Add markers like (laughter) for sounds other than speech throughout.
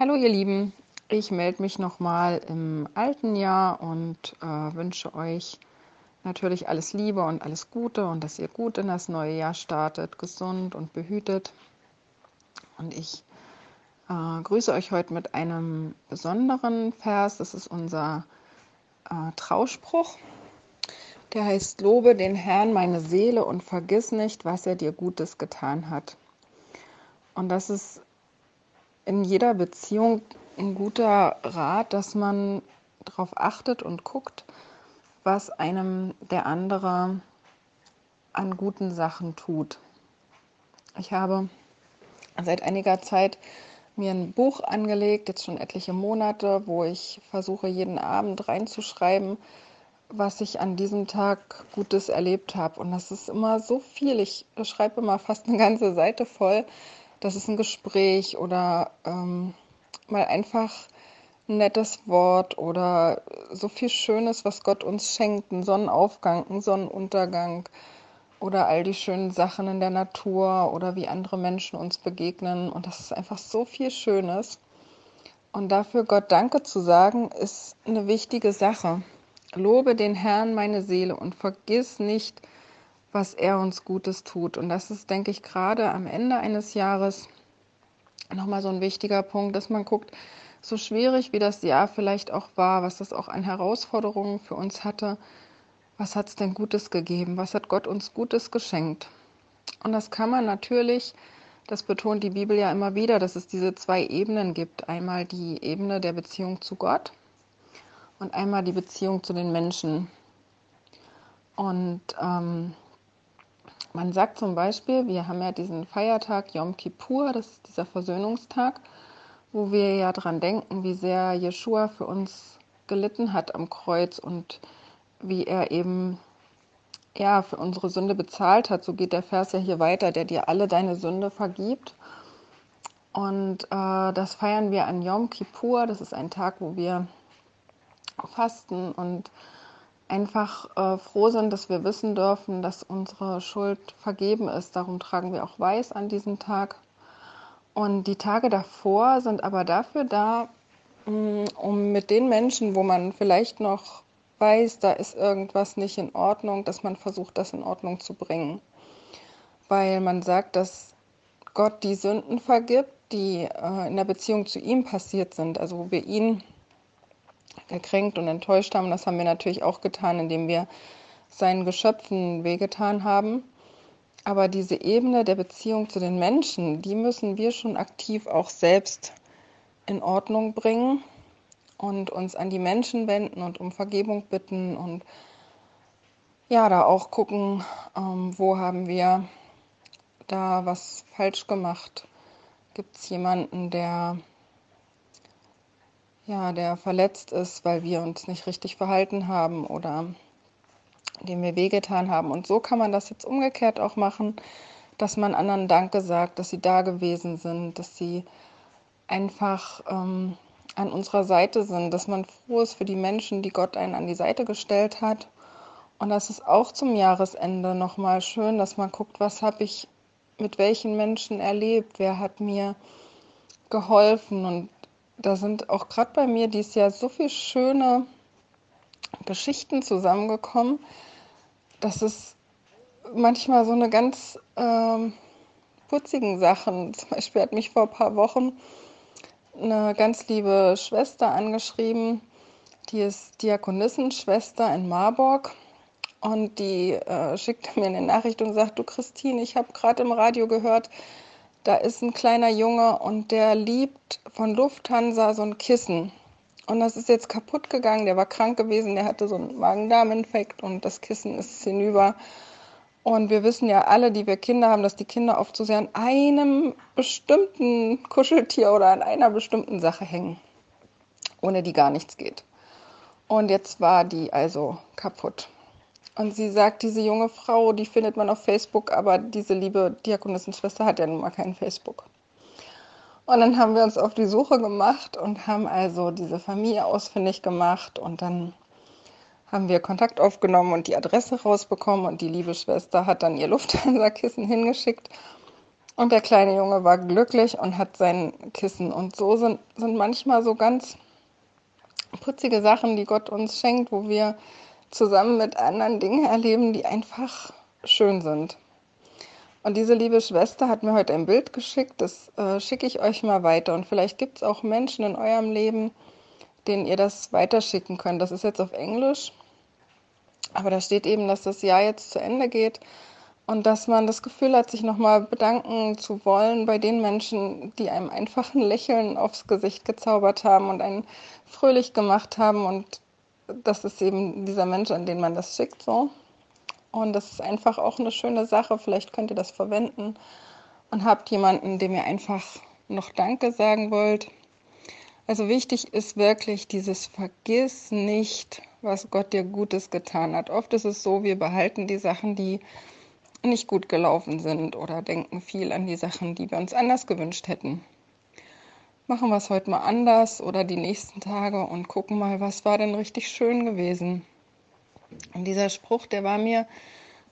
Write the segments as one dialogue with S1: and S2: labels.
S1: Hallo ihr Lieben, ich melde mich nochmal im alten Jahr und äh, wünsche euch natürlich alles Liebe und alles Gute und dass ihr gut in das neue Jahr startet, gesund und behütet. Und ich äh, grüße euch heute mit einem besonderen Vers. Das ist unser äh, Trauspruch. Der heißt, lobe den Herrn meine Seele und vergiss nicht, was er dir Gutes getan hat. Und das ist in jeder Beziehung ein guter Rat, dass man darauf achtet und guckt, was einem der andere an guten Sachen tut. Ich habe seit einiger Zeit mir ein Buch angelegt, jetzt schon etliche Monate, wo ich versuche, jeden Abend reinzuschreiben, was ich an diesem Tag Gutes erlebt habe. Und das ist immer so viel. Ich schreibe immer fast eine ganze Seite voll das ist ein Gespräch oder ähm, mal einfach ein nettes Wort oder so viel Schönes, was Gott uns schenkt, ein Sonnenaufgang, ein Sonnenuntergang oder all die schönen Sachen in der Natur oder wie andere Menschen uns begegnen. Und das ist einfach so viel Schönes. Und dafür Gott Danke zu sagen, ist eine wichtige Sache. Lobe den Herrn meine Seele und vergiss nicht, was er uns Gutes tut. Und das ist, denke ich, gerade am Ende eines Jahres nochmal so ein wichtiger Punkt, dass man guckt, so schwierig wie das Jahr vielleicht auch war, was das auch an Herausforderungen für uns hatte, was hat es denn Gutes gegeben? Was hat Gott uns Gutes geschenkt? Und das kann man natürlich, das betont die Bibel ja immer wieder, dass es diese zwei Ebenen gibt. Einmal die Ebene der Beziehung zu Gott und einmal die Beziehung zu den Menschen. Und ähm, man sagt zum Beispiel, wir haben ja diesen Feiertag Yom Kippur, das ist dieser Versöhnungstag, wo wir ja daran denken, wie sehr Jeshua für uns gelitten hat am Kreuz und wie er eben ja für unsere Sünde bezahlt hat. So geht der Vers ja hier weiter, der dir alle deine Sünde vergibt. Und äh, das feiern wir an Yom Kippur. Das ist ein Tag, wo wir fasten und einfach äh, froh sind, dass wir wissen dürfen, dass unsere Schuld vergeben ist. Darum tragen wir auch Weiß an diesem Tag. Und die Tage davor sind aber dafür da, mm, um mit den Menschen, wo man vielleicht noch weiß, da ist irgendwas nicht in Ordnung, dass man versucht, das in Ordnung zu bringen. Weil man sagt, dass Gott die Sünden vergibt, die äh, in der Beziehung zu ihm passiert sind, also wo wir ihn gekränkt und enttäuscht haben. Das haben wir natürlich auch getan, indem wir seinen Geschöpfen wehgetan haben. Aber diese Ebene der Beziehung zu den Menschen, die müssen wir schon aktiv auch selbst in Ordnung bringen und uns an die Menschen wenden und um Vergebung bitten und ja, da auch gucken, ähm, wo haben wir da was falsch gemacht. Gibt es jemanden, der ja, der verletzt ist, weil wir uns nicht richtig verhalten haben oder dem wir wehgetan haben. Und so kann man das jetzt umgekehrt auch machen, dass man anderen Danke sagt, dass sie da gewesen sind, dass sie einfach ähm, an unserer Seite sind, dass man froh ist für die Menschen, die Gott einen an die Seite gestellt hat. Und das ist auch zum Jahresende nochmal schön, dass man guckt, was habe ich mit welchen Menschen erlebt, wer hat mir geholfen und da sind auch gerade bei mir dieses Jahr so viele schöne Geschichten zusammengekommen, dass es manchmal so eine ganz ähm, putzigen Sachen. (laughs) Zum Beispiel hat mich vor ein paar Wochen eine ganz liebe Schwester angeschrieben, die ist Diakonissenschwester in Marburg. Und die äh, schickte mir eine Nachricht und sagt, du Christine, ich habe gerade im Radio gehört, da ist ein kleiner Junge und der liebt von Lufthansa so ein Kissen. Und das ist jetzt kaputt gegangen. Der war krank gewesen, der hatte so einen Magen-Darm-Infekt und das Kissen ist hinüber. Und wir wissen ja alle, die wir Kinder haben, dass die Kinder oft so sehr an einem bestimmten Kuscheltier oder an einer bestimmten Sache hängen, ohne die gar nichts geht. Und jetzt war die also kaputt. Und sie sagt, diese junge Frau, die findet man auf Facebook, aber diese liebe Diakonissenschwester hat ja nun mal kein Facebook. Und dann haben wir uns auf die Suche gemacht und haben also diese Familie ausfindig gemacht und dann haben wir Kontakt aufgenommen und die Adresse rausbekommen und die liebe Schwester hat dann ihr Lufthansa-Kissen hingeschickt. Und der kleine Junge war glücklich und hat sein Kissen. Und so sind, sind manchmal so ganz putzige Sachen, die Gott uns schenkt, wo wir zusammen mit anderen Dinge erleben, die einfach schön sind. Und diese liebe Schwester hat mir heute ein Bild geschickt, das äh, schicke ich euch mal weiter. Und vielleicht gibt es auch Menschen in eurem Leben, denen ihr das weiterschicken könnt. Das ist jetzt auf Englisch, aber da steht eben, dass das Jahr jetzt zu Ende geht und dass man das Gefühl hat, sich nochmal bedanken zu wollen bei den Menschen, die einem einfach ein Lächeln aufs Gesicht gezaubert haben und einen fröhlich gemacht haben. Und das ist eben dieser Mensch, an den man das schickt so. Und das ist einfach auch eine schöne Sache. Vielleicht könnt ihr das verwenden und habt jemanden, dem ihr einfach noch Danke sagen wollt. Also wichtig ist wirklich dieses Vergiss nicht, was Gott dir Gutes getan hat. Oft ist es so, wir behalten die Sachen, die nicht gut gelaufen sind oder denken viel an die Sachen, die wir uns anders gewünscht hätten. Machen wir es heute mal anders oder die nächsten Tage und gucken mal, was war denn richtig schön gewesen. Und dieser Spruch, der war mir,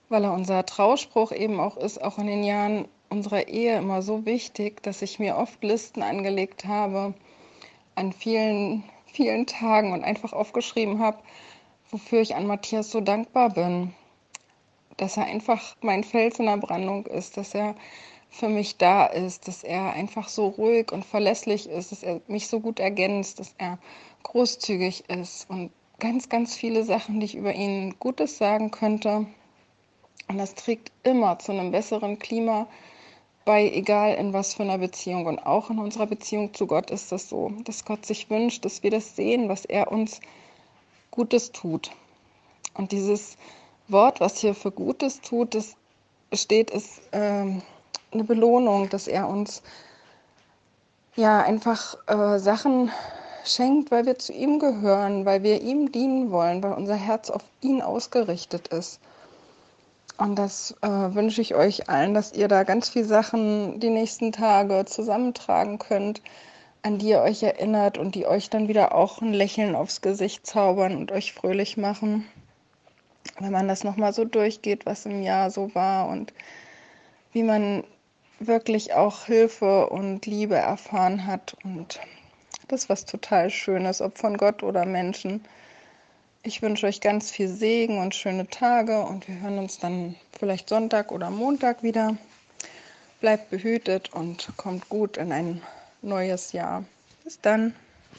S1: weil er unser Trauspruch eben auch ist, auch in den Jahren unserer Ehe immer so wichtig, dass ich mir oft Listen angelegt habe an vielen, vielen Tagen und einfach aufgeschrieben habe, wofür ich an Matthias so dankbar bin dass er einfach mein Fels in der Brandung ist, dass er für mich da ist, dass er einfach so ruhig und verlässlich ist, dass er mich so gut ergänzt, dass er großzügig ist und ganz, ganz viele Sachen, die ich über ihn Gutes sagen könnte. Und das trägt immer zu einem besseren Klima bei, egal in was für einer Beziehung. Und auch in unserer Beziehung zu Gott ist das so, dass Gott sich wünscht, dass wir das sehen, was er uns Gutes tut. Und dieses Wort, was hier für Gutes tut, das steht, ist ähm, eine Belohnung, dass er uns ja einfach äh, Sachen schenkt, weil wir zu ihm gehören, weil wir ihm dienen wollen, weil unser Herz auf ihn ausgerichtet ist. Und das äh, wünsche ich euch allen, dass ihr da ganz viele Sachen die nächsten Tage zusammentragen könnt, an die ihr euch erinnert und die euch dann wieder auch ein Lächeln aufs Gesicht zaubern und euch fröhlich machen wenn man das nochmal so durchgeht, was im Jahr so war und wie man wirklich auch Hilfe und Liebe erfahren hat. Und das ist was total Schönes, ob von Gott oder Menschen. Ich wünsche euch ganz viel Segen und schöne Tage und wir hören uns dann vielleicht Sonntag oder Montag wieder. Bleibt behütet und kommt gut in ein neues Jahr. Bis dann.